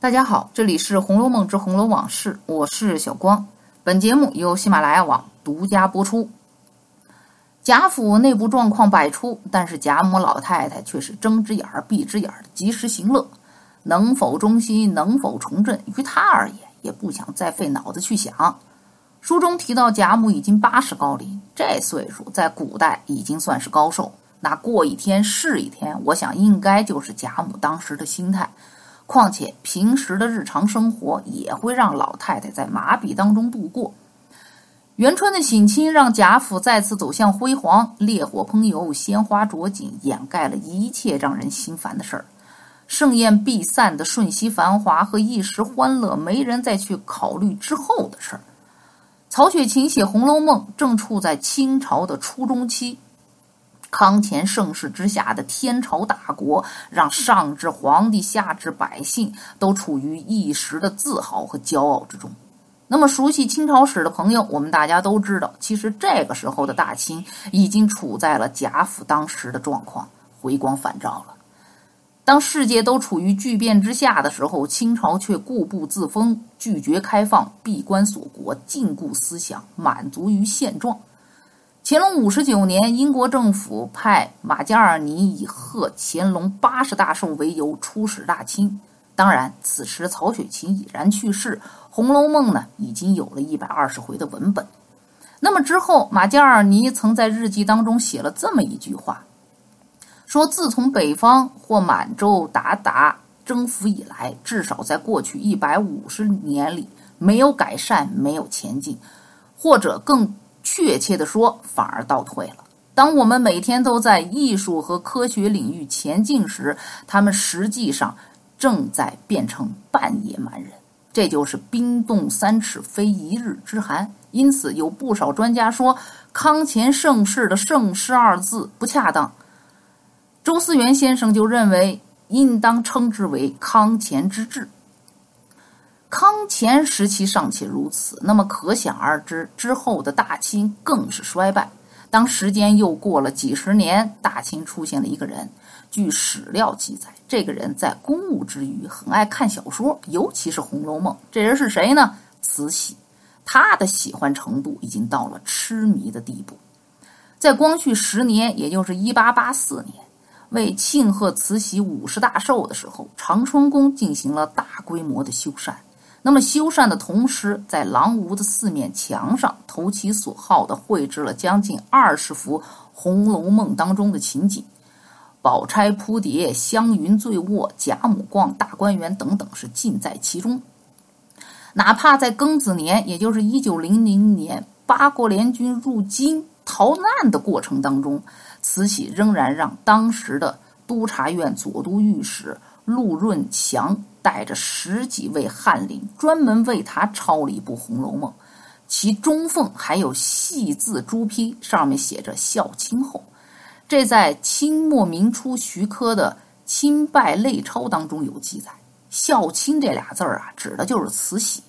大家好，这里是《红楼梦之红楼往事》，我是小光。本节目由喜马拉雅网独家播出。贾府内部状况百出，但是贾母老太太却是睁只眼儿闭只眼儿及时行乐。能否忠心，能否重振，于她而言也不想再费脑子去想。书中提到贾母已经八十高龄，这岁数在古代已经算是高寿。那过一天是一天，我想应该就是贾母当时的心态。况且平时的日常生活也会让老太太在麻痹当中度过。元春的省亲让贾府再次走向辉煌，烈火烹油，鲜花着锦，掩盖了一切让人心烦的事儿。盛宴必散的瞬息繁华和一时欢乐，没人再去考虑之后的事儿。曹雪芹写《红楼梦》正处在清朝的初中期。康乾盛世之下的天朝大国，让上至皇帝，下至百姓，都处于一时的自豪和骄傲之中。那么，熟悉清朝史的朋友，我们大家都知道，其实这个时候的大清已经处在了贾府当时的状况，回光返照了。当世界都处于巨变之下的时候，清朝却固步自封，拒绝开放，闭关锁国，禁锢思想，满足于现状。乾隆五十九年，英国政府派马加尔尼以贺乾隆八十大寿为由出使大清。当然，此时曹雪芹已然去世，《红楼梦》呢已经有了一百二十回的文本。那么之后，马加尔尼曾在日记当中写了这么一句话，说：“自从北方或满洲鞑靼征服以来，至少在过去一百五十年里，没有改善，没有前进，或者更。”确切的说，反而倒退了。当我们每天都在艺术和科学领域前进时，他们实际上正在变成半野蛮人。这就是冰冻三尺，非一日之寒。因此，有不少专家说“康乾盛世”的“盛世”二字不恰当。周思源先生就认为，应当称之为“康乾之治”。康乾时期尚且如此，那么可想而知，之后的大清更是衰败。当时间又过了几十年，大清出现了一个人。据史料记载，这个人在公务之余很爱看小说，尤其是《红楼梦》。这人是谁呢？慈禧。他的喜欢程度已经到了痴迷的地步。在光绪十年，也就是一八八四年，为庆贺慈禧五十大寿的时候，长春宫进行了大规模的修缮。那么修缮的同时，在廊屋的四面墙上投其所好的绘制了将近二十幅《红楼梦》当中的情景，宝钗扑蝶、湘云醉卧、贾母逛大观园等等，是尽在其中。哪怕在庚子年，也就是一九零零年，八国联军入京逃难的过程当中，慈禧仍然让当时的督察院左都御史陆润祥。带着十几位翰林，专门为他抄了一部《红楼梦》，其中缝还有细字朱批，上面写着“孝亲后”。这在清末明初徐科的《清拜类钞》当中有记载。“孝亲”这俩字儿啊，指的就是慈禧。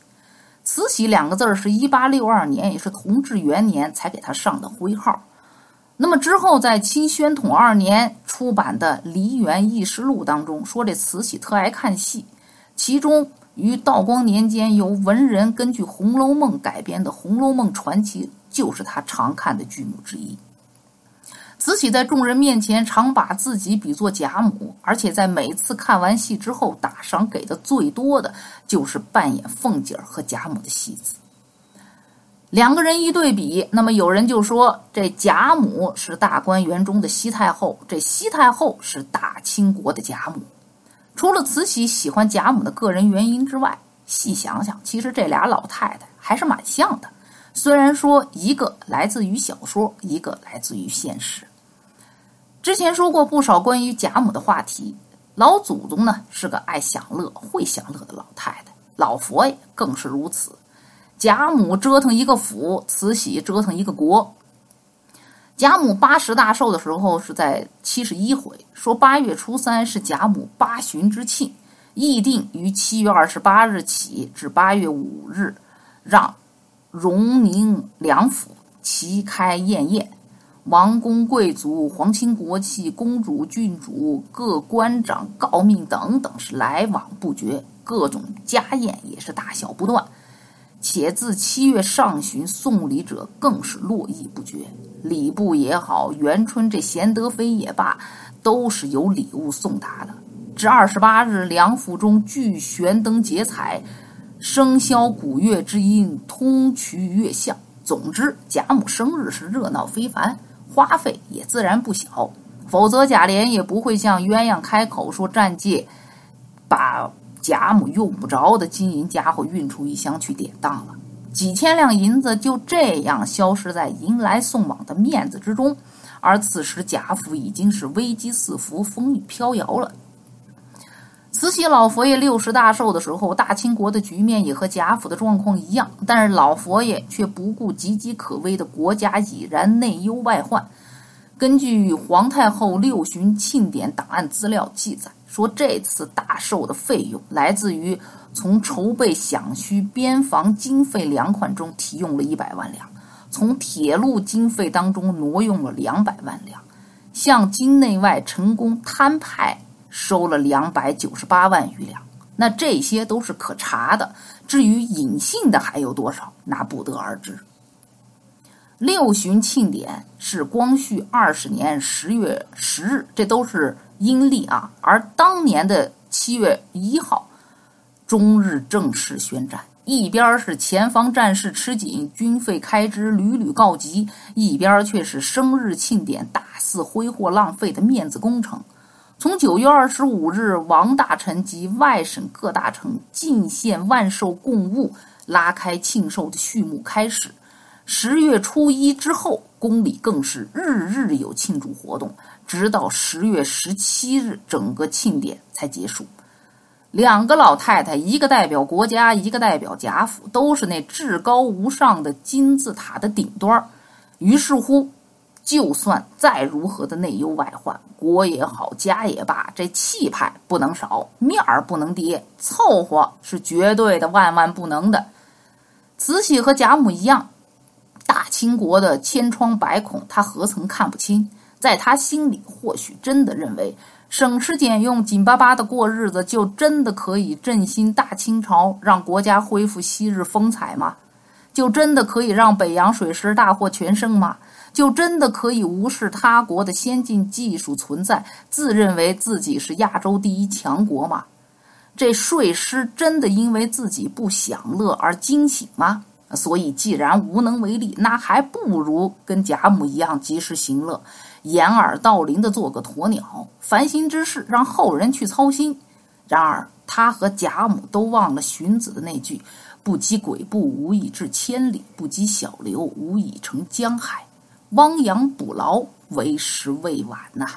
慈禧两个字儿是一八六二年，也是同治元年才给他上的徽号。那么之后，在清宣统二年出版的《梨园轶事录》当中，说这慈禧特爱看戏。其中，于道光年间由文人根据《红楼梦》改编的《红楼梦传奇》就是他常看的剧目之一。慈禧在众人面前常把自己比作贾母，而且在每次看完戏之后，打赏给的最多的就是扮演凤姐和贾母的戏子。两个人一对比，那么有人就说这贾母是大观园中的西太后，这西太后是大清国的贾母。除了慈禧喜欢贾母的个人原因之外，细想想，其实这俩老太太还是蛮像的。虽然说一个来自于小说，一个来自于现实。之前说过不少关于贾母的话题，老祖宗呢是个爱享乐、会享乐的老太太，老佛爷更是如此。贾母折腾一个府，慈禧折腾一个国。贾母八十大寿的时候是在七十一回，说八月初三是贾母八旬之庆，议定于七月二十八日起至八月五日，让荣宁两府齐开宴宴。王公贵族、皇亲国戚、公主、郡主、各官长、诰命等等是来往不绝，各种家宴也是大小不断。且自七月上旬送礼者更是络绎不绝，礼部也好，元春这贤德妃也罢，都是有礼物送达的。至二十八日，梁府中俱悬灯结彩，笙箫鼓乐之音通衢月巷。总之，贾母生日是热闹非凡。花费也自然不小，否则贾琏也不会向鸳鸯开口说暂借，把贾母用不着的金银家伙运出一箱去典当了。几千两银子就这样消失在迎来送往的面子之中，而此时贾府已经是危机四伏、风雨飘摇了。慈禧老佛爷六十大寿的时候，大清国的局面也和贾府的状况一样，但是老佛爷却不顾岌岌可危的国家已然内忧外患。根据皇太后六旬庆典档案资料记载，说这次大寿的费用来自于从筹备饷需边防经费粮款中提用了一百万两，从铁路经费当中挪用了两百万两，向京内外成功摊派。收了两百九十八万余两，那这些都是可查的。至于隐性的还有多少，那不得而知。六旬庆典是光绪二十年十月十日，这都是阴历啊。而当年的七月一号，中日正式宣战，一边是前方战事吃紧，军费开支屡屡告急，一边却是生日庆典大肆挥霍浪费的面子工程。从九月二十五日，王大臣及外省各大臣进献万寿贡物，拉开庆寿的序幕开始。十月初一之后，宫里更是日日有庆祝活动，直到十月十七日，整个庆典才结束。两个老太太，一个代表国家，一个代表贾府，都是那至高无上的金字塔的顶端于是乎。就算再如何的内忧外患，国也好，家也罢，这气派不能少，面儿不能跌，凑合是绝对的，万万不能的。慈禧和贾母一样，秦国的千疮百孔，他何曾看不清？在他心里，或许真的认为省吃俭用、紧巴巴的过日子，就真的可以振兴大清朝，让国家恢复昔日风采吗？就真的可以让北洋水师大获全胜吗？就真的可以无视他国的先进技术存在，自认为自己是亚洲第一强国吗？这税师真的因为自己不享乐而惊醒吗？所以既然无能为力，那还不如跟贾母一样及时行乐，掩耳盗铃的做个鸵鸟，烦心之事让后人去操心。然而他和贾母都忘了荀子的那句：“不积跬步，无以至千里；不积小流，无以成江海。”汪洋补牢，为时未晚呐。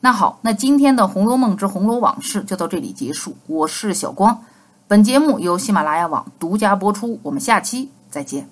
那好，那今天的《红楼梦之红楼往事》就到这里结束。我是小光，本节目由喜马拉雅网独家播出。我们下期再见。